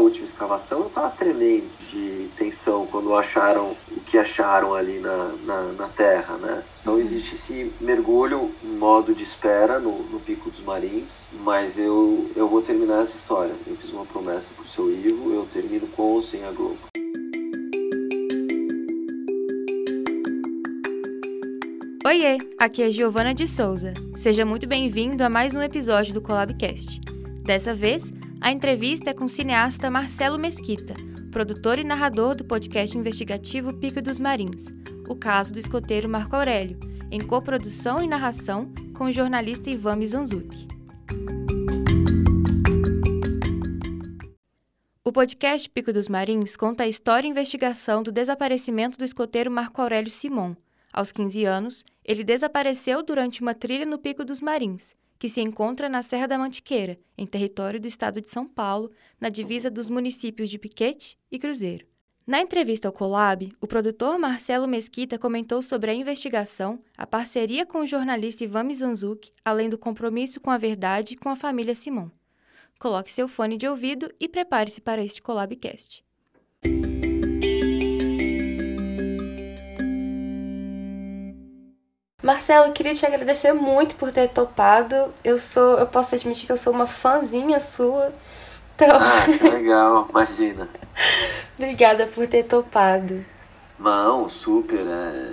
última escavação, eu estava tremendo de tensão quando acharam o que acharam ali na, na, na terra, né? Então existe esse mergulho em modo de espera no, no Pico dos Marins, mas eu, eu vou terminar essa história. Eu fiz uma promessa pro seu Ivo, eu termino com ou sem a Globo. Oiê, aqui é Giovana de Souza. Seja muito bem-vindo a mais um episódio do Collabcast. Dessa vez, a entrevista é com o cineasta Marcelo Mesquita, produtor e narrador do podcast investigativo Pico dos Marins, o caso do escoteiro Marco Aurélio, em coprodução e narração com o jornalista Ivan Mizanzuki. O podcast Pico dos Marins conta a história e investigação do desaparecimento do escoteiro Marco Aurélio Simon. Aos 15 anos, ele desapareceu durante uma trilha no Pico dos Marins, que se encontra na Serra da Mantiqueira, em território do estado de São Paulo, na divisa dos municípios de Piquete e Cruzeiro. Na entrevista ao Colab, o produtor Marcelo Mesquita comentou sobre a investigação, a parceria com o jornalista Ivan Mizanzuki, além do compromisso com a verdade com a família Simon. Coloque seu fone de ouvido e prepare-se para este Colabcast. Marcelo, queria te agradecer muito por ter topado. Eu sou, eu posso admitir que eu sou uma fãzinha sua. Então... Ah, que legal, imagina. Obrigada por ter topado. Não, super, é...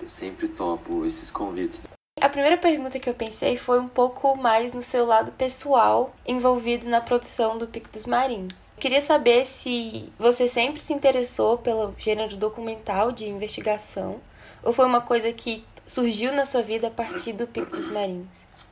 eu sempre topo esses convites. A primeira pergunta que eu pensei foi um pouco mais no seu lado pessoal, envolvido na produção do Pico dos Marins. Queria saber se você sempre se interessou pelo gênero documental de investigação ou foi uma coisa que surgiu na sua vida a partir do Pico dos Marins?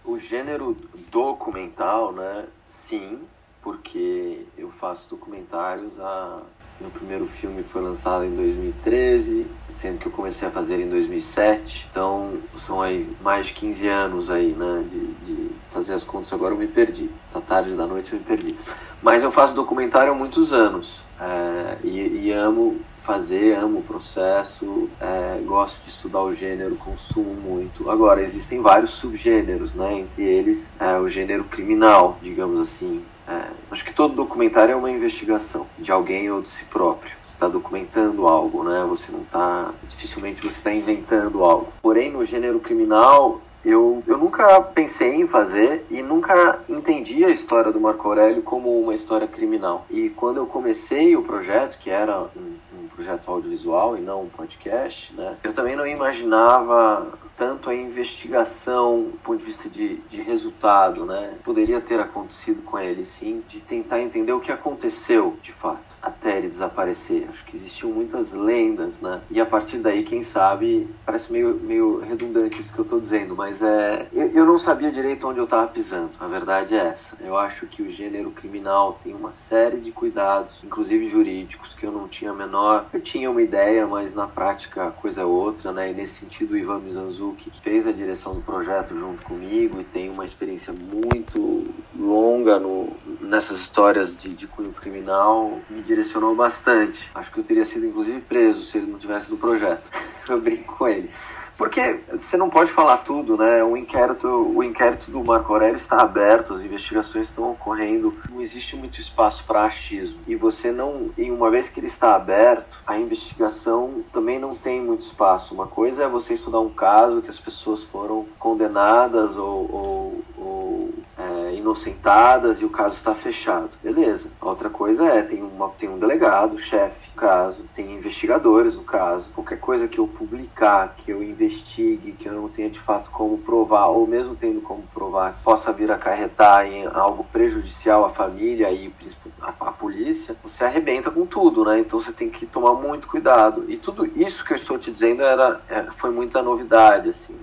O gênero documental, né? Sim, porque eu faço documentários há meu primeiro filme foi lançado em 2013, sendo que eu comecei a fazer em 2007. Então, são aí mais de 15 anos aí, né, de, de fazer as contas. Agora eu me perdi. Tá tarde da noite eu me perdi. Mas eu faço documentário há muitos anos é, e, e, amo fazer, amo o processo, é, gosto de estudar o gênero, consumo muito. Agora, existem vários subgêneros, né, entre eles é, o gênero criminal, digamos assim, é, acho que todo documentário é uma investigação de alguém ou de si próprio. Você está documentando algo, né? Você não está. Dificilmente você está inventando algo. Porém, no gênero criminal, eu, eu nunca pensei em fazer e nunca entendi a história do Marco Aurélio como uma história criminal. E quando eu comecei o projeto, que era um, projeto audiovisual e não um podcast, né? Eu também não imaginava tanto a investigação do ponto de vista de, de resultado, né? Poderia ter acontecido com ele, sim, de tentar entender o que aconteceu de fato até ele desaparecer. Acho que existiam muitas lendas, né? E a partir daí, quem sabe, parece meio, meio redundante isso que eu estou dizendo, mas é. Eu, eu não sabia direito onde eu estava pisando. A verdade é essa. Eu acho que o gênero criminal tem uma série de cuidados, inclusive jurídicos, que eu não tinha a menor. Eu tinha uma ideia, mas na prática a coisa é outra, né? E nesse sentido, o Ivan Mizanzu que fez a direção do projeto junto comigo e tem uma experiência muito longa no, nessas histórias de, de cunho criminal, me direcionou bastante. Acho que eu teria sido inclusive preso se ele não tivesse do projeto. eu brinco com ele. Porque você não pode falar tudo, né? O inquérito, o inquérito do Marco Aurélio está aberto, as investigações estão ocorrendo, não existe muito espaço para achismo. E você não, em uma vez que ele está aberto, a investigação também não tem muito espaço. Uma coisa é você estudar um caso que as pessoas foram condenadas ou, ou, ou é, inocentadas e o caso está fechado. Beleza. Outra coisa é, tem, uma, tem um delegado, chefe caso, tem investigadores no caso. Qualquer coisa que eu publicar, que eu investigue, que eu não tenha de fato como provar, ou mesmo tendo como provar, possa vir a acarretar em algo prejudicial à família e a polícia, você arrebenta com tudo, né? Então você tem que tomar muito cuidado. E tudo isso que eu estou te dizendo era, é, foi muita novidade, assim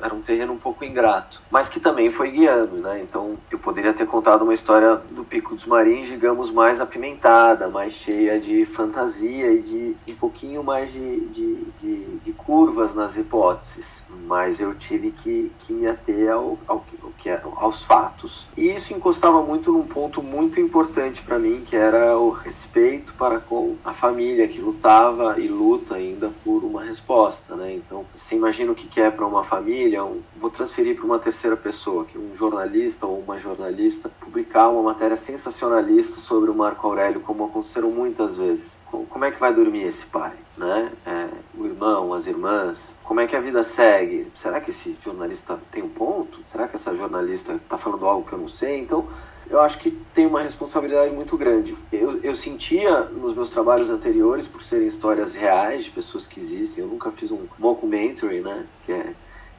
era um terreno um pouco ingrato, mas que também foi guiando, né? Então eu poderia ter contado uma história do Pico dos Marins, digamos, mais apimentada, mais cheia de fantasia e de um pouquinho mais de, de, de, de curvas nas hipóteses, mas eu tive que, que me ater ao, ao, que eram aos fatos. E isso encostava muito num ponto muito importante para mim, que era o respeito para com a família que lutava e luta ainda por uma resposta, né? Então, você imagina o que é para uma família, um, vou transferir para uma terceira pessoa, que um jornalista ou uma jornalista publicar uma matéria sensacionalista sobre o Marco Aurélio, como aconteceram muitas vezes. Como é que vai dormir esse pai, né? É, o irmão, as irmãs, como é que a vida segue? Será que esse jornalista tem um ponto? Será que essa jornalista está falando algo que eu não sei? Então, eu acho que tem uma responsabilidade muito grande. Eu, eu sentia nos meus trabalhos anteriores, por serem histórias reais de pessoas que existem, eu nunca fiz um mockumentary, né? Que é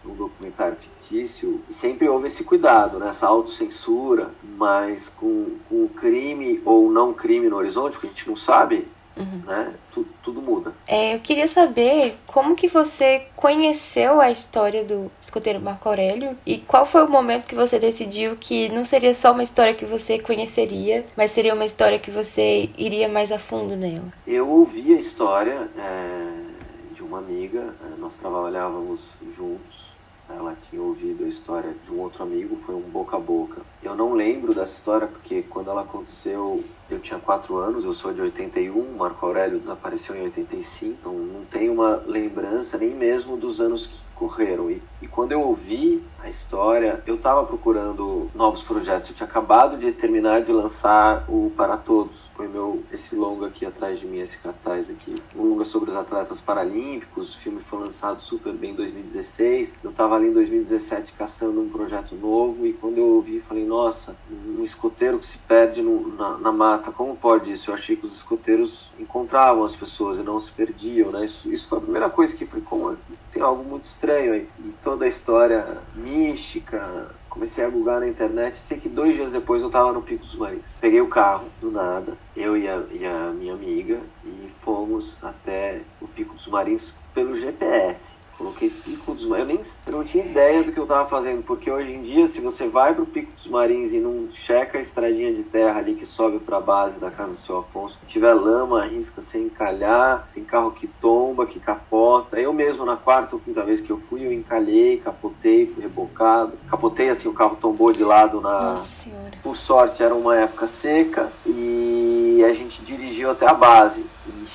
um documentário fictício, sempre houve esse cuidado, né? essa autocensura, mas com, com o crime ou não crime no horizonte, que a gente não sabe, Uhum. Né? Tudo, tudo muda. É, eu queria saber como que você conheceu a história do escoteiro Marco Aurélio e qual foi o momento que você decidiu que não seria só uma história que você conheceria, mas seria uma história que você iria mais a fundo nela. Eu ouvi a história é, de uma amiga, é, nós trabalhávamos juntos ela tinha ouvido a história de um outro amigo, foi um boca a boca. Eu não lembro dessa história porque quando ela aconteceu eu tinha 4 anos, eu sou de 81, Marco Aurélio desapareceu em 85, então não tenho uma lembrança nem mesmo dos anos que correram. E, e quando eu ouvi a história, eu estava procurando novos projetos. Eu tinha acabado de terminar de lançar o Para Todos. Foi meu esse longa aqui atrás de mim, esse cartaz aqui. Um longa sobre os atletas paralímpicos. O filme foi lançado super bem em 2016. Eu estava ali em 2017 caçando um projeto novo e quando eu ouvi, falei: Nossa, um escoteiro que se perde no, na, na mata. Como pode isso? Eu achei que os escoteiros encontravam as pessoas e não se perdiam, né? Isso, isso foi a primeira coisa que foi como tem algo muito estranho aí. E toda a história mística, comecei a googar na internet, sei que dois dias depois eu tava no Pico dos Marins. Peguei o carro, do nada, eu e a, e a minha amiga, e fomos até o Pico dos Marins pelo GPS. Coloquei Pico dos Marins. Eu, não tinha ideia do que eu estava fazendo, porque hoje em dia, se você vai para o Pico dos Marins e não checa a estradinha de terra ali que sobe para a base da casa do seu Afonso, tiver lama, arrisca sem encalhar, tem carro que tomba, que capota. Eu mesmo, na quarta ou quinta vez que eu fui, eu encalhei, capotei, fui rebocado. Capotei assim, o carro tombou de lado na. Nossa Senhora. Por sorte, era uma época seca e a gente dirigiu até a base.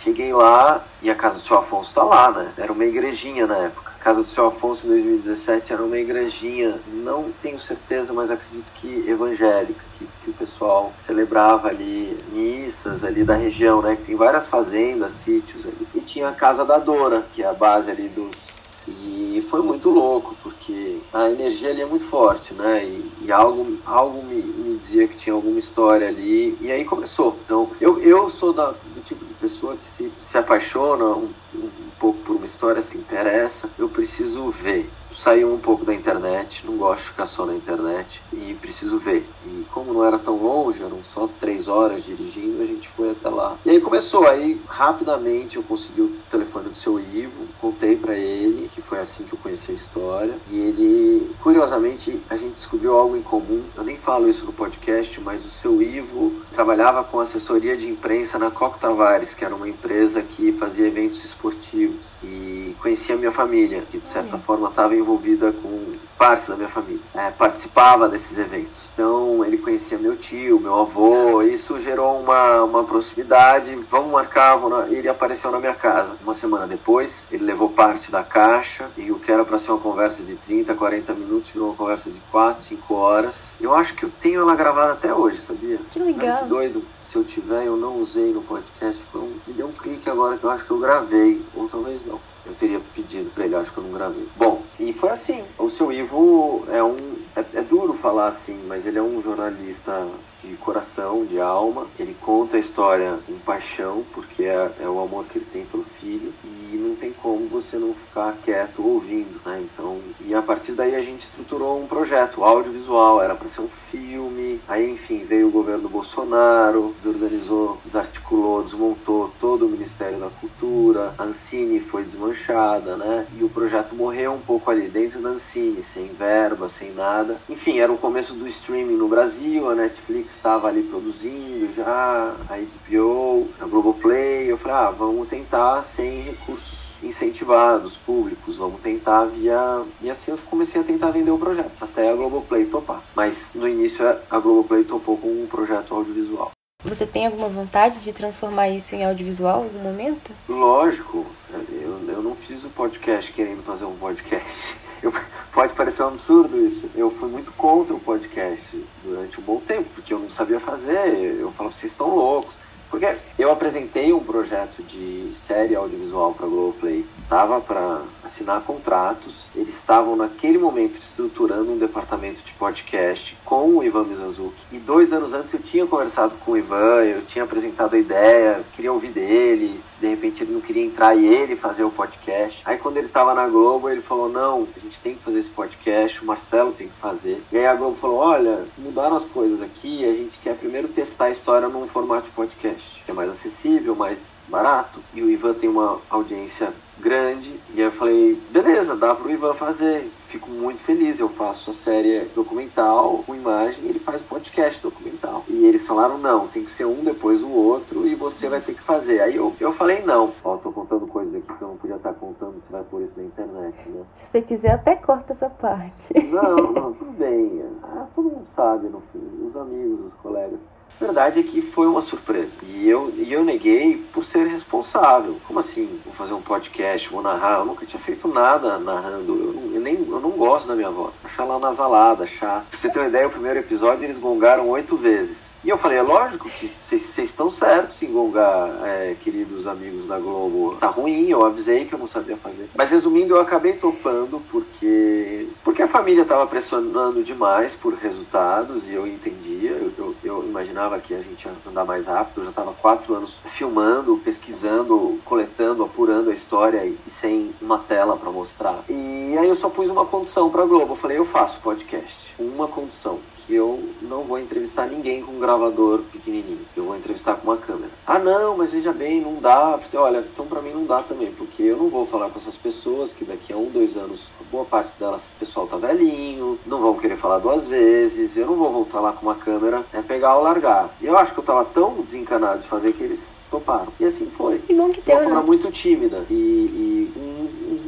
Cheguei lá e a casa do seu Afonso está lá, né? Era uma igrejinha na época. A casa do seu Afonso em 2017 era uma igrejinha, não tenho certeza, mas acredito que evangélica, que, que o pessoal celebrava ali missas ali da região, né? Que tem várias fazendas, sítios ali. E tinha a casa da Dora, que é a base ali dos e foi muito louco, porque a energia ali é muito forte, né? E, e algo, algo me, me, dizia que tinha alguma história ali, e aí começou. Então, eu, eu sou da, tipo de pessoa que se, se apaixona um, um pouco por uma história, se interessa, eu preciso ver sair um pouco da internet, não gosto de ficar só na internet e preciso ver. E como não era tão longe, eram só três horas dirigindo, a gente foi até lá. E aí começou, aí rapidamente eu consegui o telefone do seu Ivo, contei para ele, que foi assim que eu conheci a história. E ele, curiosamente, a gente descobriu algo em comum. Eu nem falo isso no podcast, mas o seu Ivo trabalhava com assessoria de imprensa na Coco Tavares, que era uma empresa que fazia eventos esportivos. E conhecia a minha família, que de certa forma estava envolvida com partes da minha família. É, participava desses eventos. Então ele conhecia meu tio, meu avô, isso gerou uma, uma proximidade. Vamos marcar, vamos ele apareceu na minha casa. Uma semana depois, ele levou parte da caixa e o que era para ser uma conversa de 30, 40 minutos virou uma conversa de 4, 5 horas. Eu acho que eu tenho ela gravada até hoje, sabia? Que legal. que doido. Se eu tiver, eu não usei no podcast. Foi um, me deu um clique agora que eu acho que eu gravei, ou talvez não. Eu teria pedido pra ele, acho que eu não gravei. Bom, e foi assim. O seu Ivo é um. É, é duro falar assim, mas ele é um jornalista de coração, de alma. Ele conta a história com paixão, porque é, é, o amor que ele tem pelo filho. E não tem como você não ficar quieto ouvindo, né? Então, e a partir daí a gente estruturou um projeto audiovisual. Era para ser um filme. Aí, enfim, veio o governo Bolsonaro, desorganizou, desarticulou, desmontou todo o Ministério da Cultura. A Ancine foi desmanchada, né? E o projeto morreu um pouco ali dentro da Ancine, sem verba, sem nada. Enfim, era o começo do streaming no Brasil. A Netflix estava ali produzindo já, a HBO, a Globoplay. Eu falei, ah, vamos tentar sem recursos incentivados, públicos, vamos tentar via. E assim eu comecei a tentar vender o projeto, até a Globoplay topar. Mas no início a Globoplay topou com um projeto audiovisual. Você tem alguma vontade de transformar isso em audiovisual em algum momento? Lógico. Eu, eu não fiz o podcast querendo fazer um podcast. Eu, pode parecer um absurdo isso. Eu fui muito contra o podcast durante um bom tempo, porque eu não sabia fazer. Eu falava, vocês estão loucos. Porque eu apresentei um projeto de série audiovisual para Globoplay. Tava para assinar contratos. Eles estavam naquele momento estruturando um departamento de podcast com o Ivan Mizanzuki. E dois anos antes eu tinha conversado com o Ivan, eu tinha apresentado a ideia, queria ouvir dele, se de repente ele não queria entrar e ele fazer o podcast. Aí quando ele estava na Globo, ele falou: "Não, a gente tem que fazer esse podcast, o Marcelo tem que fazer". E aí a Globo falou: "Olha, mudaram as coisas aqui, a gente quer primeiro testar a história num formato de podcast" que é mais acessível, mais barato. E o Ivan tem uma audiência grande. E aí eu falei, beleza, dá pro Ivan fazer. Fico muito feliz. Eu faço a série documental com imagem e ele faz podcast documental. E eles falaram, não, tem que ser um depois o outro e você vai ter que fazer. Aí eu, eu falei, não. Ó, tô contando coisas aqui que eu não podia estar contando, você vai pôr isso na internet, né? Se você quiser, até corta essa parte. Não, não, tudo bem. Ah, todo mundo sabe, no fim. Os amigos, os colegas. A verdade é que foi uma surpresa. E eu, e eu neguei por ser responsável. Como assim? Vou fazer um podcast, vou narrar. Eu nunca tinha feito nada narrando. Eu, não, eu nem, eu não gosto da minha voz. Achar lá nasalada, chato. Pra você ter uma ideia, o primeiro episódio eles gongaram oito vezes. E eu falei, é lógico que vocês estão certos em gongar, é, queridos amigos da Globo. Tá ruim, eu avisei que eu não sabia fazer. Mas resumindo, eu acabei topando porque porque a família estava pressionando demais por resultados e eu entendia. Eu, eu, eu, imaginava que a gente ia andar mais rápido. Eu já estava quatro anos filmando, pesquisando, coletando, apurando a história e, sem uma tela para mostrar. E aí eu só pus uma condição para a Globo. Eu falei, eu faço podcast. Uma condição eu não vou entrevistar ninguém com um gravador pequenininho. Eu vou entrevistar com uma câmera. Ah, não, mas veja bem, não dá. Olha, então para mim não dá também, porque eu não vou falar com essas pessoas que daqui a um, dois anos, boa parte delas, o pessoal tá velhinho, não vão querer falar duas vezes, eu não vou voltar lá com uma câmera, é pegar ou largar. E eu acho que eu tava tão desencanado de fazer que eles toparam. E assim foi. Que bom que de uma forma né? muito tímida e, e um-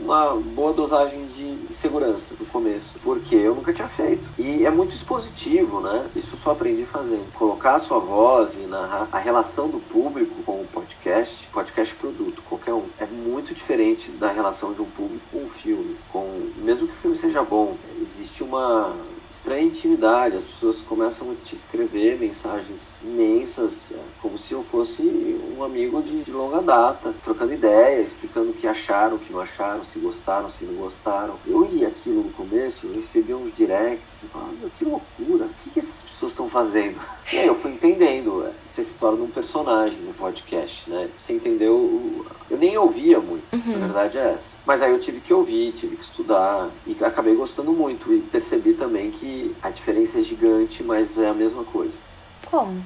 uma boa dosagem de segurança no começo, porque eu nunca tinha feito. E é muito expositivo, né? Isso só aprendi fazendo. Colocar a sua voz e narrar a relação do público com o podcast, podcast produto, qualquer um, é muito diferente da relação de um público com um filme. Com, mesmo que o filme seja bom, existe uma estranha intimidade. As pessoas começam a te escrever mensagens imensas, é, como se eu fosse um amigo de, de longa data, trocando ideia, explicando o que acharam, o que não acharam, se gostaram, se não gostaram. Eu ia aquilo no começo, eu recebia uns directs e falava, meu, que loucura, o que, que essas pessoas estão fazendo? E aí eu fui entendendo, é, você se torna um personagem no podcast, né? Você entendeu, o- eu nem ouvia muito, a verdade é essa. Mas aí eu tive que ouvir, tive que estudar e acabei gostando muito e percebi também que a diferença é gigante, mas é a mesma coisa. Como?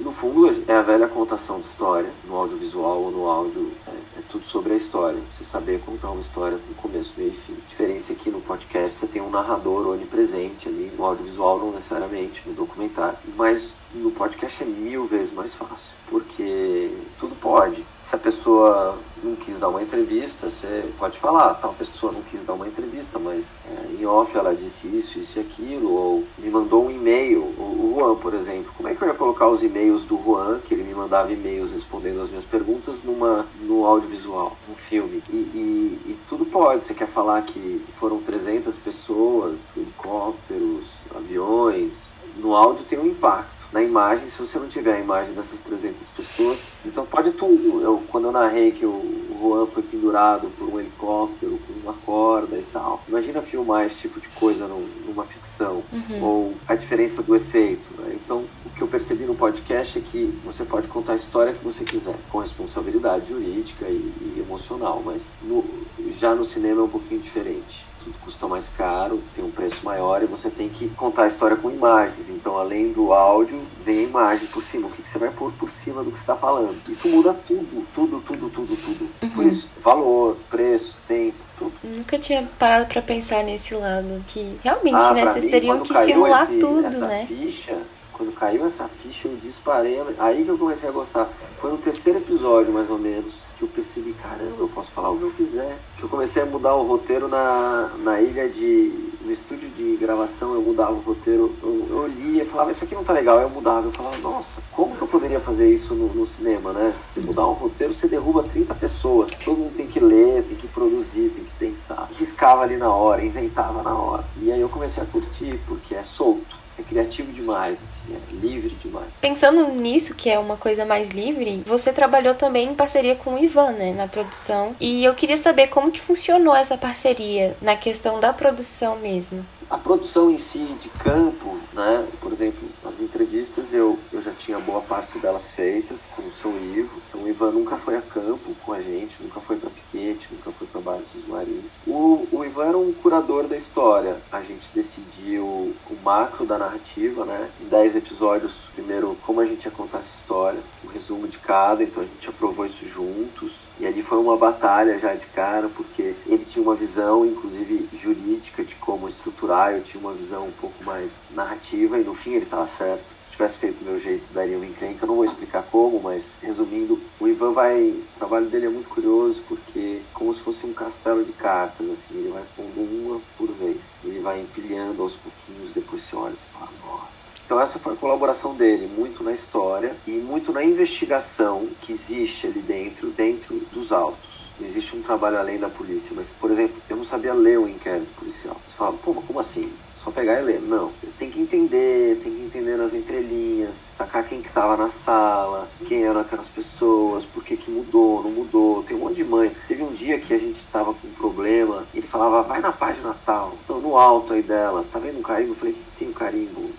No fundo, é a velha contação de história, no audiovisual ou no áudio, é, é tudo sobre a história. Você saber contar uma história com começo, meio e fim. A diferença é que no podcast você tem um narrador onipresente ali, no audiovisual não necessariamente, no documentário. Mas no podcast é mil vezes mais fácil, porque tudo pode. Se a pessoa não quis dar uma entrevista, você pode falar, tal pessoa não quis dar uma entrevista, mas é, em off ela disse isso, isso e aquilo, ou me mandou um e-mail, o, o Juan, por exemplo. Como é que eu ia colocar os e-mails do Juan, que ele me mandava e-mails respondendo as minhas perguntas, numa, no audiovisual, no filme? E, e, e tudo pode. Você quer falar que foram 300 pessoas, helicópteros, aviões, no áudio tem um impacto. Na imagem, se você não tiver a imagem dessas 300 pessoas, então pode tudo. Eu, quando eu narrei que o, Juan foi pendurado por um helicóptero, com uma corda e tal. Imagina filmar esse tipo de coisa num- numa ficção. Ou a diferença do efeito. né? Então, o que eu percebi no podcast é que você pode contar a história que você quiser, com responsabilidade jurídica e, e emocional, mas no- já no cinema é um pouquinho diferente tudo custa mais caro, tem um preço maior e você tem que contar a história com imagens. Então, além do áudio, vem a imagem por cima. O que, que você vai pôr por cima do que você está falando? Isso muda tudo, tudo, tudo, tudo, tudo. Por isso, valor, preço, tempo, tudo. Nunca tinha parado pra pensar nesse lado. Que realmente, Ah, né? Vocês mim, teriam que simular esse- tudo, essa né? Ficha, Quando caiu essa ficha, eu disparei. Aí que eu comecei a gostar. Foi no terceiro episódio, mais ou menos, que eu percebi, caramba, eu posso falar o que eu quiser. Que eu comecei a mudar o roteiro na, na ilha de. No estúdio de gravação, eu mudava o roteiro. Eu, eu lia, falava, isso aqui não tá legal. Eu mudava. Eu falava, nossa, como que eu poderia fazer isso no, no cinema, né? Se mudar um roteiro, você derruba 30 pessoas. Todo mundo tem que ler, tem que produzir, tem que pensar. Riscava ali na hora, inventava na hora. E aí eu comecei a curtir, porque é solto é criativo demais, assim, é livre demais. Pensando nisso, que é uma coisa mais livre, você trabalhou também em parceria com o Ivan, né, na produção. E eu queria saber como que funcionou essa parceria na questão da produção mesmo. A produção em si de campo, né? Por exemplo, as entrevistas eu, eu já tinha boa parte delas feitas com o seu Ivo. Então o Ivan nunca foi a campo com a gente, nunca foi para Piquete, nunca foi para base dos Marins. O, o Ivan era um curador da história. A gente decidiu o macro da narrativa, né? Em 10 episódios, primeiro como a gente ia contar essa história, um resumo de cada, então a gente aprovou isso juntos. E ali foi uma batalha já de cara, porque ele tinha uma visão, inclusive jurídica, de como estruturar eu tinha uma visão um pouco mais narrativa e no fim ele estava certo. Se tivesse feito do meu jeito, daria um encrenca. Eu não vou explicar como, mas resumindo, o Ivan vai. O trabalho dele é muito curioso porque, como se fosse um castelo de cartas, assim, ele vai pondo uma por vez. Ele vai empilhando aos pouquinhos, depois você olha e fala, nossa. Então essa foi a colaboração dele, muito na história e muito na investigação que existe ali dentro, dentro dos autos existe um trabalho além da polícia, mas, por exemplo, eu não sabia ler o inquérito policial. Você fala, pô, mas como assim? Só pegar e ler. Não, tem que entender, tem que entender nas entrelinhas, sacar quem que tava na sala, quem eram aquelas pessoas, por que que mudou, não mudou. Tem um monte de mãe. Teve um dia que a gente tava com um problema, ele falava, vai na página tal. Então, no alto aí dela, tá vendo um carimbo? Eu falei, que, tem um carimbo?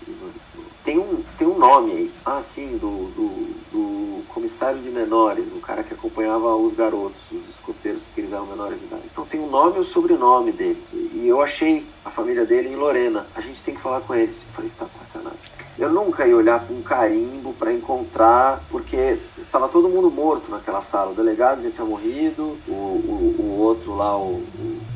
Tem um, tem um nome aí. Ah, sim, do, do comissário de menores, o cara que acompanhava os garotos, os escoteiros, porque eles eram menores de idade. Então tem o nome e o sobrenome dele. E eu achei a família dele em Lorena. A gente tem que falar com eles. Eu falei, você tá de sacanagem. Eu nunca ia olhar para um carimbo para encontrar, porque tava todo mundo morto naquela sala. O delegado já tinha morrido, o, o, o outro lá, o,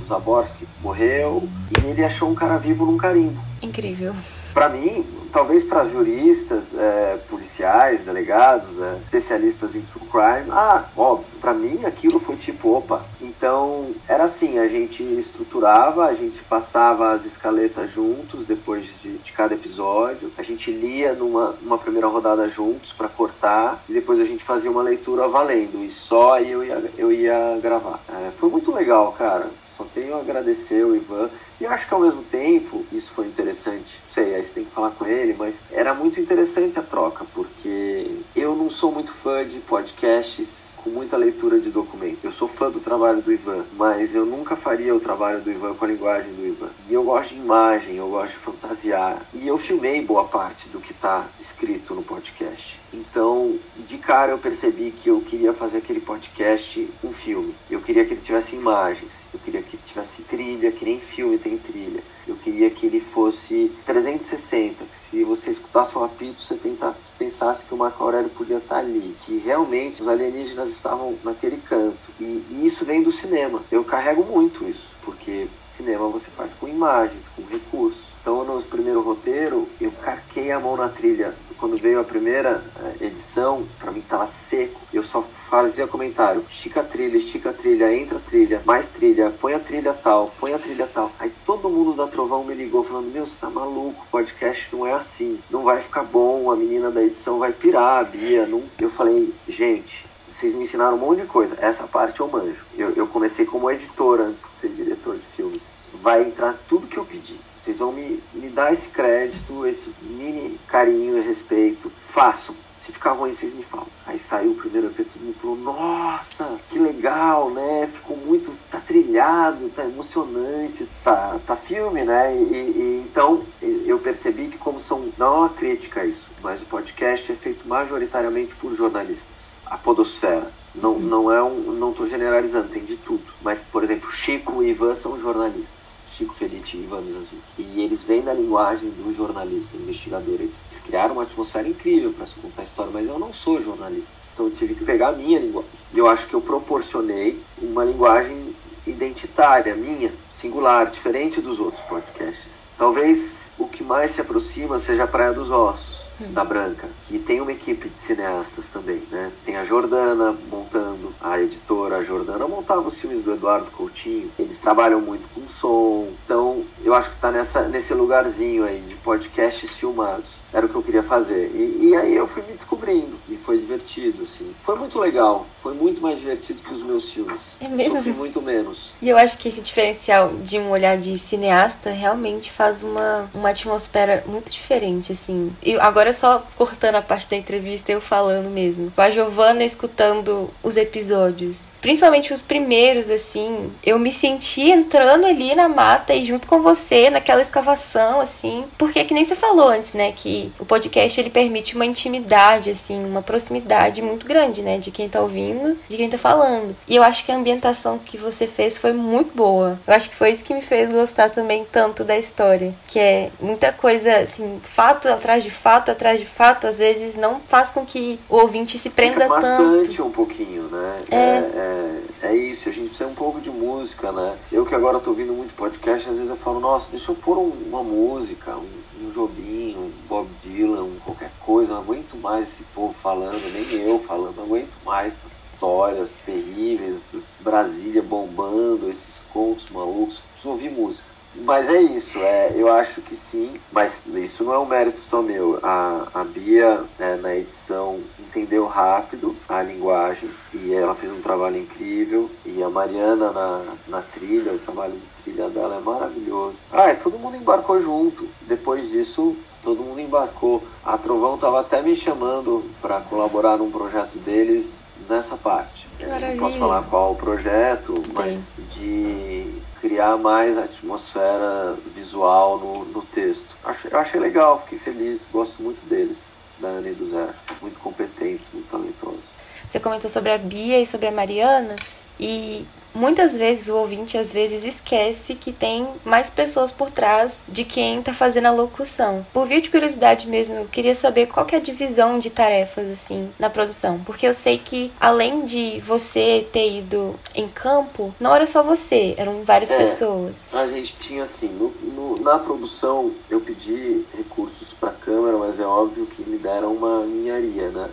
o Zaborski, morreu, e ele achou um cara vivo num carimbo. Incrível. Para mim, talvez para juristas, é, policiais, delegados, é, especialistas em true crime, ah, óbvio, para mim aquilo foi tipo, opa. Então, era assim, a gente estruturava, a gente passava as escaletas juntos depois de, de cada episódio, a gente lia numa uma primeira rodada juntos para cortar, e depois a gente fazia uma leitura valendo, e só eu ia, eu ia gravar. É, foi muito legal, cara. Só tenho a agradecer o Ivan. E acho que ao mesmo tempo, isso foi interessante. Sei, aí você tem que falar com ele, mas era muito interessante a troca, porque eu não sou muito fã de podcasts com muita leitura de documento. Eu sou fã do trabalho do Ivan, mas eu nunca faria o trabalho do Ivan com a linguagem do Ivan. E eu gosto de imagem, eu gosto de fantasiar. E eu filmei boa parte do que está escrito no podcast. Então, de cara eu percebi que eu queria fazer aquele podcast um filme. Eu queria que ele tivesse imagens, eu queria que ele tivesse trilha, que nem filme tem trilha. Eu queria que ele fosse 360, que se você escutasse um apito, você pensasse, pensasse que o Marco Aurélio podia estar ali, que realmente os alienígenas estavam naquele canto. E, e isso vem do cinema. Eu carrego muito isso, porque cinema você faz com imagens, com recursos. Então, no primeiro roteiro, eu carquei a mão na trilha quando veio a primeira eh, edição, para mim tava seco. Eu só fazia comentário: estica a trilha, estica a trilha, entra a trilha, mais trilha, põe a trilha tal, põe a trilha tal. Aí todo mundo da Trovão me ligou falando: Meu, você tá maluco, podcast não é assim, não vai ficar bom, a menina da edição vai pirar, a Bia. Não... Eu falei: Gente, vocês me ensinaram um monte de coisa. Essa parte eu manjo. Eu, eu comecei como editor antes de ser diretor de filmes. Vai entrar tudo que eu pedi. Vocês vão me, me dar esse crédito, esse mini carinho e respeito. Façam. Se ficar ruim, vocês me falam. Aí saiu o primeiro EP, todo mundo falou, nossa, que legal, né? Ficou muito, tá trilhado, tá emocionante, tá, tá filme, né? E, e então eu percebi que como são, não é uma crítica isso, mas o podcast é feito majoritariamente por jornalistas. A podosfera. Não, não é um, não tô generalizando, tem de tudo. Mas, por exemplo, Chico e Ivan são jornalistas. Chico Felice e Ivan Mizanzuki. E eles vêm da linguagem do jornalista, investigador. Eles criaram uma atmosfera incrível para se contar a história, mas eu não sou jornalista. Então eu tive que pegar a minha linguagem. E eu acho que eu proporcionei uma linguagem identitária, minha, singular, diferente dos outros podcasts. Talvez o que mais se aproxima seja a Praia dos Ossos hum. da Branca, que tem uma equipe de cineastas também, né? Tem a Jordana montando, a editora a Jordana montava os filmes do Eduardo Coutinho. Eles trabalham muito com som. Então, eu acho que tá nessa, nesse lugarzinho aí de podcasts filmados. Era o que eu queria fazer. E, e aí eu fui me descobrindo. E foi divertido, assim. Foi muito legal. Foi muito mais divertido que os meus filmes. É mesmo? Sofri muito menos. E eu acho que esse diferencial de um olhar de cineasta realmente faz uma, uma atmosfera muito diferente, assim. E agora só cortando a parte da entrevista, eu falando mesmo. A Giovana escutando os episódios, principalmente os primeiros, assim, eu me senti entrando ali na mata e junto com você, naquela escavação, assim. Porque que nem você falou antes, né, que o podcast ele permite uma intimidade, assim, uma proximidade muito grande, né, de quem tá ouvindo, de quem tá falando. E eu acho que a ambientação que você fez foi muito boa. Eu acho que foi isso que me fez gostar também tanto da história, que é muita coisa, assim, fato atrás de fato atrás de fato, às vezes não faz com que o ouvinte se prenda Fica maçante tanto. um pouquinho, né? É. É, é, é isso, a gente precisa um pouco de música, né? Eu que agora tô ouvindo muito podcast, às vezes eu falo, nossa, deixa eu pôr um, uma música, um, um Jobim, um Bob Dylan, um qualquer coisa, não aguento mais esse povo falando, nem eu falando, não aguento mais essas histórias terríveis, essas Brasília bombando, esses contos malucos, preciso ouvir música. Mas é isso, é, eu acho que sim, mas isso não é um mérito só meu. A, a Bia, é, na edição, entendeu rápido a linguagem e ela fez um trabalho incrível. E a Mariana, na, na trilha, o trabalho de trilha dela é maravilhoso. Ah, é, todo mundo embarcou junto. Depois disso, todo mundo embarcou. A Trovão estava até me chamando para colaborar num projeto deles nessa parte. Não posso falar qual o projeto, mas de criar mais atmosfera visual no, no texto. Achei, eu achei legal, fiquei feliz, gosto muito deles, da Ana e do Zé. Muito competentes, muito talentosos. Você comentou sobre a Bia e sobre a Mariana, e muitas vezes o ouvinte às vezes esquece que tem mais pessoas por trás de quem está fazendo a locução. Por via de curiosidade mesmo, eu queria saber qual que é a divisão de tarefas assim na produção, porque eu sei que além de você ter ido em campo, não era só você, eram várias É. pessoas. A gente tinha assim, no, no- na produção eu pedi recursos para câmera, mas é óbvio que me deram uma ninharia, né?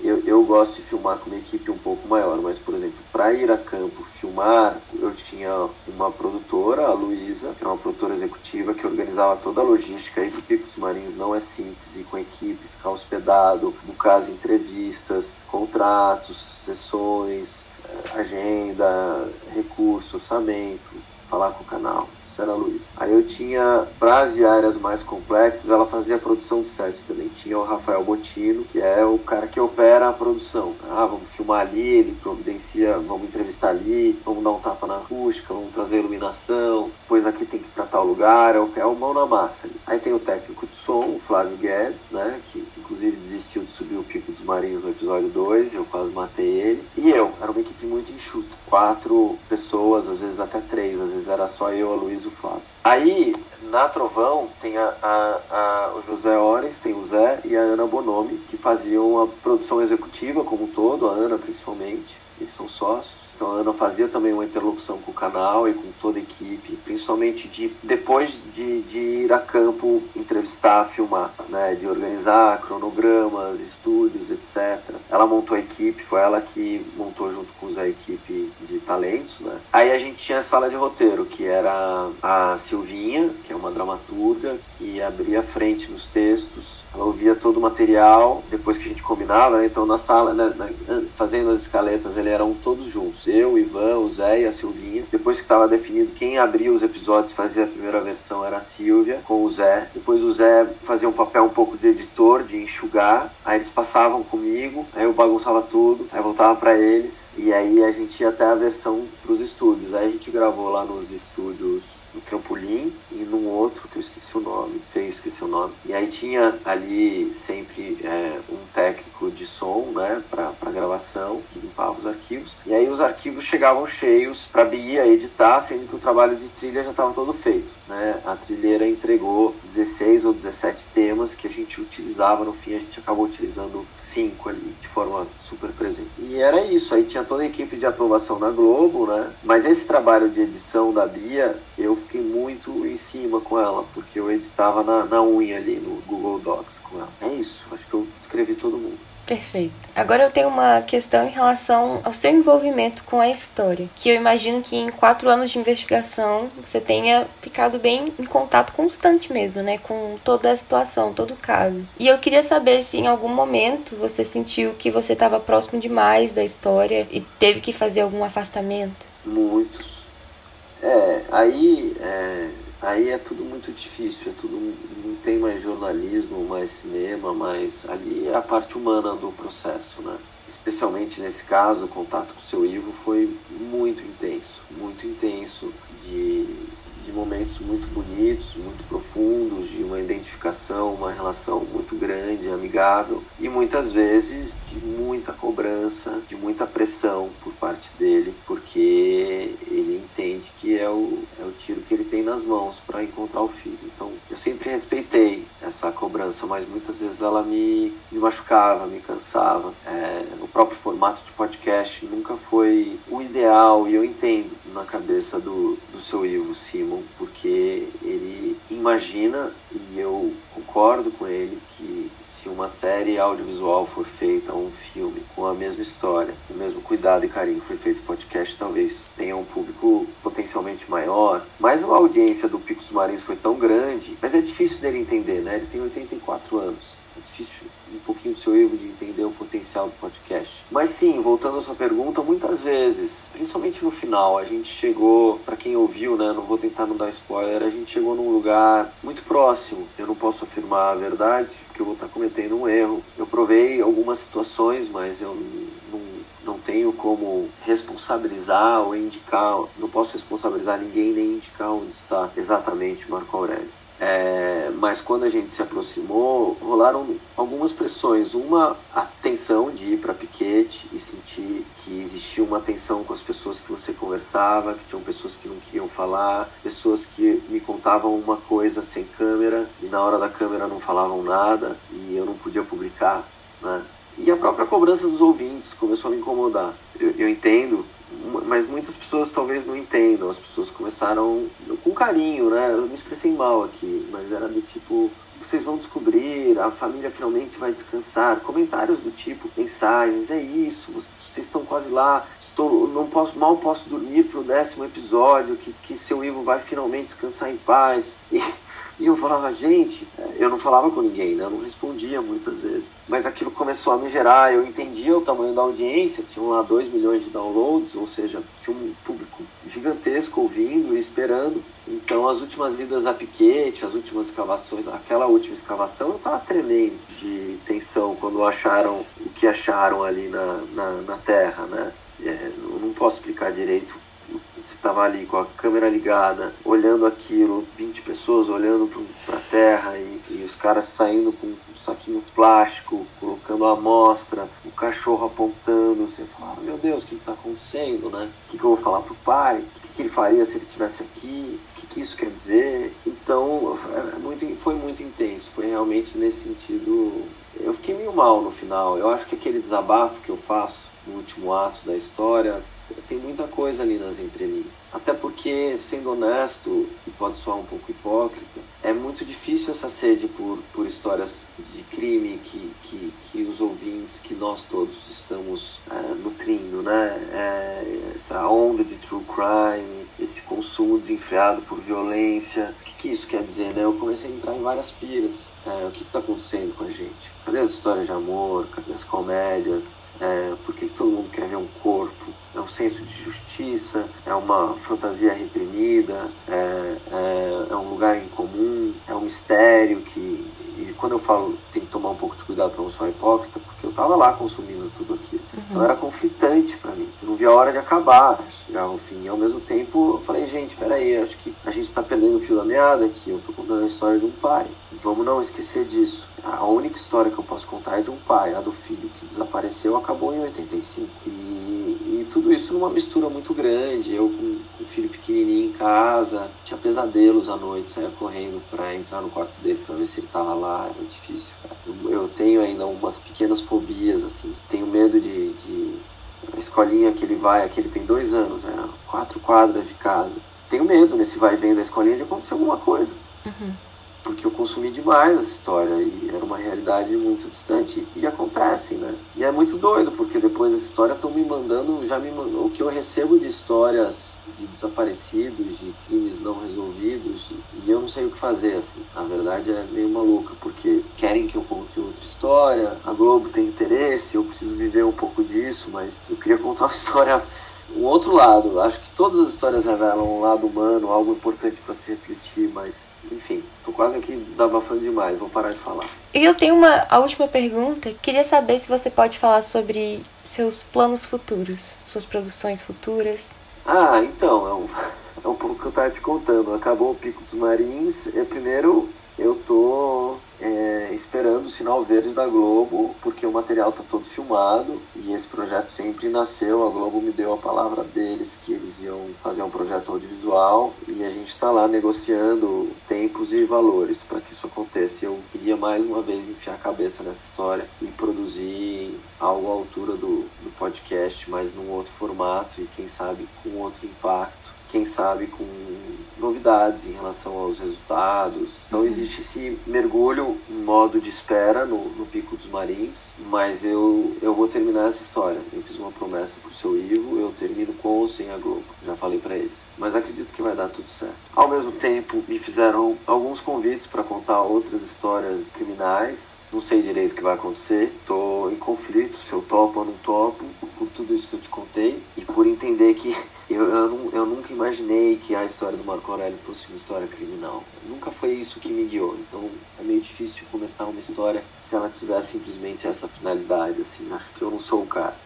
Eu, eu gosto de filmar com uma equipe um pouco maior, mas por exemplo, para ir a campo filmar, eu tinha uma produtora, a Luísa, que é uma produtora executiva que organizava toda a logística aí do Pico dos Marinhos, não é simples ir com equipe, ficar hospedado, no caso entrevistas, contratos, sessões, eh, agenda, recurso, orçamento, falar com o canal. Era a Luísa. Aí eu tinha, para as diárias mais complexas, ela fazia a produção de set também. Tinha o Rafael Botino, que é o cara que opera a produção. Ah, vamos filmar ali, ele providencia, vamos entrevistar ali, vamos dar um tapa na acústica, vamos trazer iluminação, depois aqui tem que ir para tal lugar, é o, é o mão na massa ali. Aí tem o técnico de som, o Flávio Guedes, né, que inclusive desistiu de subir o Pico dos Marinhos no episódio 2, eu quase matei ele. E eu, era uma equipe muito enxuta. Quatro pessoas, às vezes até três, às vezes era só eu, a e o Flávio. Aí, na Trovão, tem a, a- a- o José Ores, tem o Zé e a Ana Bonomi, que faziam a produção executiva como um todo, a Ana principalmente. Eles são sócios. Então a Ana fazia também uma interlocução com o canal e com toda a equipe, principalmente de depois de, de ir a campo entrevistar, filmar, né? De organizar cronogramas, estúdios, etc. Ela montou a equipe, foi ela que montou junto com a equipe de talentos, né? Aí a gente tinha a sala de roteiro, que era a Silvinha, que é uma dramaturga, que abria frente nos textos. Ela ouvia todo o material, depois que a gente combinava, né? Então na sala, né, fazendo as escaletas, eles eram todos juntos. Eu, o Ivan, o Zé e a Silvinha. Depois que estava definido quem abria os episódios, fazia a primeira versão, era a Silvia, com o Zé. Depois o Zé fazia um papel um pouco de editor, de enxugar. Aí eles passavam comigo, aí eu bagunçava tudo, aí voltava para eles. E aí a gente ia até a versão pros estúdios. Aí a gente gravou lá nos estúdios Trampolim e num outro que eu esqueci o nome, feio, esqueci o nome. E aí tinha ali sempre é, um técnico de som, né, pra, pra gravação, que limpava os arquivos. E aí os arquivos chegavam cheios pra Bia editar, sendo que o trabalho de trilha já estava todo feito, né. A trilheira entregou 16 ou 17 temas que a gente utilizava, no fim a gente acabou utilizando cinco ali, de forma super presente. E era isso, aí tinha toda a equipe de aprovação na Globo, né, mas esse trabalho de edição da Bia, eu fiquei muito em cima com ela, porque eu editava na, na unha ali no Google Docs com ela. É isso, acho que eu escrevi todo mundo. Perfeito. Agora eu tenho uma questão em relação ao seu envolvimento com a história. Que eu imagino que em quatro anos de investigação você tenha ficado bem em contato constante mesmo, né? Com toda a situação, todo o caso. E eu queria saber se em algum momento você sentiu que você estava próximo demais da história e teve que fazer algum afastamento. Muitos. É, aí. É aí é tudo muito difícil, é tudo não tem mais jornalismo, mais cinema, mas ali é a parte humana do processo, né? Especialmente nesse caso, o contato com o seu Ivo foi muito intenso, muito intenso de de momentos muito bonitos, muito profundos, de uma identificação, uma relação muito grande, amigável e muitas vezes de muita cobrança, de muita pressão por parte dele, porque ele entende que é o, é o tiro que ele tem nas mãos para encontrar o filho. Então eu sempre respeitei essa cobrança, mas muitas vezes ela me, me machucava, me cansava. É, o próprio formato de podcast nunca foi o ideal e eu entendo na cabeça do, do seu Ivo Simon, porque ele imagina, e eu concordo com ele, que se uma série audiovisual for feita, um filme, com a mesma história, o mesmo cuidado e carinho que foi feito podcast, talvez tenha um público potencialmente maior. Mas a audiência do Picos Marins foi tão grande, mas é difícil dele entender, né? Ele tem 84 anos. É difícil um pouquinho do seu erro de entender o potencial do podcast. Mas sim, voltando à sua pergunta, muitas vezes, principalmente no final, a gente chegou, para quem ouviu, né, não vou tentar não dar spoiler, a gente chegou num lugar muito próximo. Eu não posso afirmar a verdade, porque eu vou estar cometendo um erro. Eu provei algumas situações, mas eu não, não tenho como responsabilizar ou indicar, não posso responsabilizar ninguém nem indicar onde está exatamente Marco Aurélio. É, mas quando a gente se aproximou, rolaram algumas pressões. Uma, a tensão de ir para piquete e sentir que existia uma tensão com as pessoas que você conversava, que tinham pessoas que não queriam falar, pessoas que me contavam uma coisa sem câmera e na hora da câmera não falavam nada e eu não podia publicar. Né? E a própria cobrança dos ouvintes começou a me incomodar. eu, eu entendo mas muitas pessoas talvez não entendam. As pessoas começaram com carinho, né? Eu me expressei mal aqui, mas era do tipo: vocês vão descobrir, a família finalmente vai descansar. Comentários do tipo, mensagens, é isso, vocês estão quase lá, estou, não posso, mal posso dormir pro décimo episódio, que, que seu Ivo vai finalmente descansar em paz. E e eu falava, gente, eu não falava com ninguém, né? Eu não respondia muitas vezes. Mas aquilo começou a me gerar, eu entendia o tamanho da audiência, tinham lá 2 milhões de downloads, ou seja, tinha um público gigantesco ouvindo e esperando. Então as últimas idas a piquete, as últimas escavações, aquela última escavação eu tava tremendo de tensão quando acharam o que acharam ali na, na, na terra, né? É, eu não posso explicar direito você estava ali com a câmera ligada, olhando aquilo, 20 pessoas olhando para a terra e, e, os caras saindo com um saquinho plástico, colocando a amostra, o cachorro apontando, você fala, ah, meu Deus, o que está acontecendo, né? O que, que, eu vou falar pro pai? O que, que ele faria se ele estivesse aqui? O que, que, isso quer dizer? Então, é muito, foi muito intenso, foi realmente nesse sentido... Eu fiquei meio mal no final. Eu acho que aquele desabafo que eu faço no último ato da história tem muita coisa ali nas entrelinhas. Até porque, sendo honesto, e pode soar um pouco hipócrita, é muito difícil essa sede por, por histórias de crime que, que, que os ouvintes, que nós todos estamos é, nutrindo, né? É, essa onda de true crime, esse consumo desenfreado por violência. O que, que isso quer dizer, né? Eu comecei a entrar em várias piras. É, o que está acontecendo com a gente? Cadê as histórias de amor? Cadê as comédias? É, por que todo mundo quer ver um corpo? É um senso de justiça, é uma fantasia reprimida, é, é, é um lugar incomum, é um mistério que e quando eu falo tem que tomar um pouco de cuidado para não ser hipócrita, porque eu estava lá consumindo tudo aquilo. Uhum. Então era conflitante para mim. Eu não via a hora de acabar, chegar ao fim. E ao mesmo tempo eu falei, gente, peraí, acho que a gente está perdendo o fio da meada aqui. Eu estou contando a história de um pai. Vamos não esquecer disso. A única história que eu posso contar é de um pai, a do filho que desapareceu, acabou em 85. E e tudo isso numa mistura muito grande. Eu com, o filho pequenininho em casa, tinha pesadelos à noite, saía correndo para entrar no quarto dele para ver se ele estava lá. Era difícil, eu, eu, tenho ainda umas pequenas fobias, assim. Tenho medo de, de. A escolinha que ele vai, aqui ele tem dois anos, era quatro quadras de casa. tenho medo nesse vai e vem da escolinha de acontecer alguma coisa. Uhum. Porque eu consumi demais essa história e era uma realidade muito distante e, acontece, né? E é muito doido, porque depois dessa história estão me mandando, já me mandando, o que eu recebo de histórias de desaparecidos, de crimes não resolvidos, e eu não sei o que fazer, assim. A verdade é meio maluca, porque querem que eu conte outra história, a Globo tem interesse, eu preciso viver um pouco disso, mas eu queria contar uma história um outro lado. Acho que todas as histórias revelam um lado humano, algo importante para se refletir, mas enfim, tô quase aqui desabafando demais, vou parar de falar. E eu tenho uma a última pergunta. Queria saber se você pode falar sobre seus planos futuros, suas produções futuras. Ah, então, é um, é um pouco que eu tava te contando. Acabou o Pico dos Marins. É, primeiro, eu tô é, esperando o sinal verde da Globo, porque o material está todo filmado e esse projeto sempre nasceu. A Globo me deu a palavra deles que eles iam fazer um projeto audiovisual e a gente está lá negociando tempos e valores para que isso aconteça. Eu queria mais uma vez enfiar a cabeça nessa história e produzir algo à altura do, do podcast, mas num outro formato e quem sabe com outro impacto quem sabe com novidades em relação aos resultados. Então existe esse mergulho em modo de espera no, no Pico dos Marins, mas eu, eu vou terminar essa história. Eu fiz uma promessa pro seu Ivo, eu termino com ou sem a Globo. Já falei para eles. Mas acredito que vai dar tudo certo. Ao mesmo tempo, me fizeram alguns convites para contar outras histórias criminais não sei direito o que vai acontecer. Tô em conflito se eu topo ou não topo, por tudo isso que eu te contei e por entender que eu, eu, eu nunca imaginei que a história do Marco Aurélio fosse uma história criminal. Nunca foi isso que me guiou. Então é meio difícil começar uma história se ela tivesse simplesmente essa finalidade. Assim, acho que eu não sou o cara.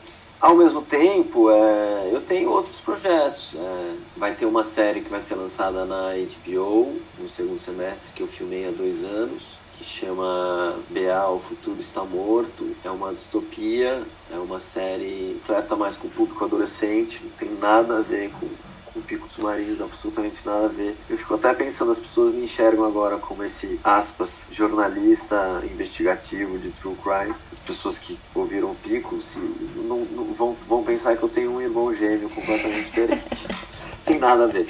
Ao mesmo tempo, é, eu tenho outros projetos. É, vai ter uma série que vai ser lançada na HBO no segundo semestre que eu filmei há dois anos que chama BA O Futuro Está Morto. É uma distopia, é uma série flerta mais com o público adolescente, não tem nada a ver com, com o Pico dos Marinhos, absolutamente nada a ver. Eu fico até pensando, as pessoas me enxergam agora como esse, aspas, jornalista investigativo de true crime. As pessoas que ouviram o Pico se, não, não vão, vão pensar que eu tenho um irmão gêmeo completamente diferente. tem nada a ver.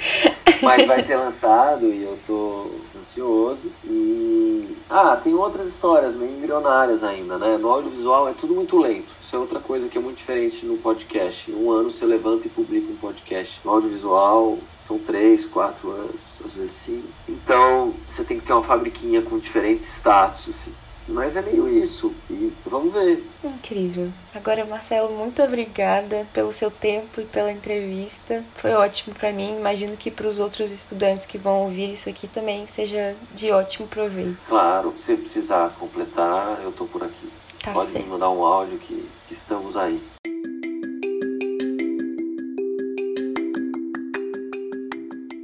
Mas vai ser lançado e eu tô ansioso. E. Ah, tem outras histórias meio embrionárias ainda, né? No audiovisual é tudo muito lento. Isso é outra coisa que é muito diferente no podcast. Em um ano você levanta e publica um podcast. No audiovisual são três, quatro anos, às vezes sim. Então você tem que ter uma fabriquinha com diferentes status, assim. Mas é meio isso. E vamos ver. Incrível. Agora, Marcelo, muito obrigada pelo seu tempo e pela entrevista. Foi ótimo para mim. Imagino que para os outros estudantes que vão ouvir isso aqui também seja de ótimo proveito. Claro, se precisar completar, eu tô por aqui. Tá Pode certo. me mandar um áudio que, que estamos aí.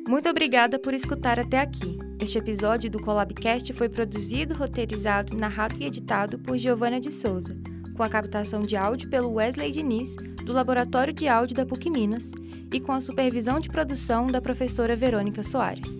Muito obrigada por escutar até aqui. Este episódio do Collabcast foi produzido, roteirizado, narrado e editado por Giovana de Souza, com a captação de áudio pelo Wesley Diniz, do Laboratório de Áudio da PUC Minas, e com a supervisão de produção da professora Verônica Soares.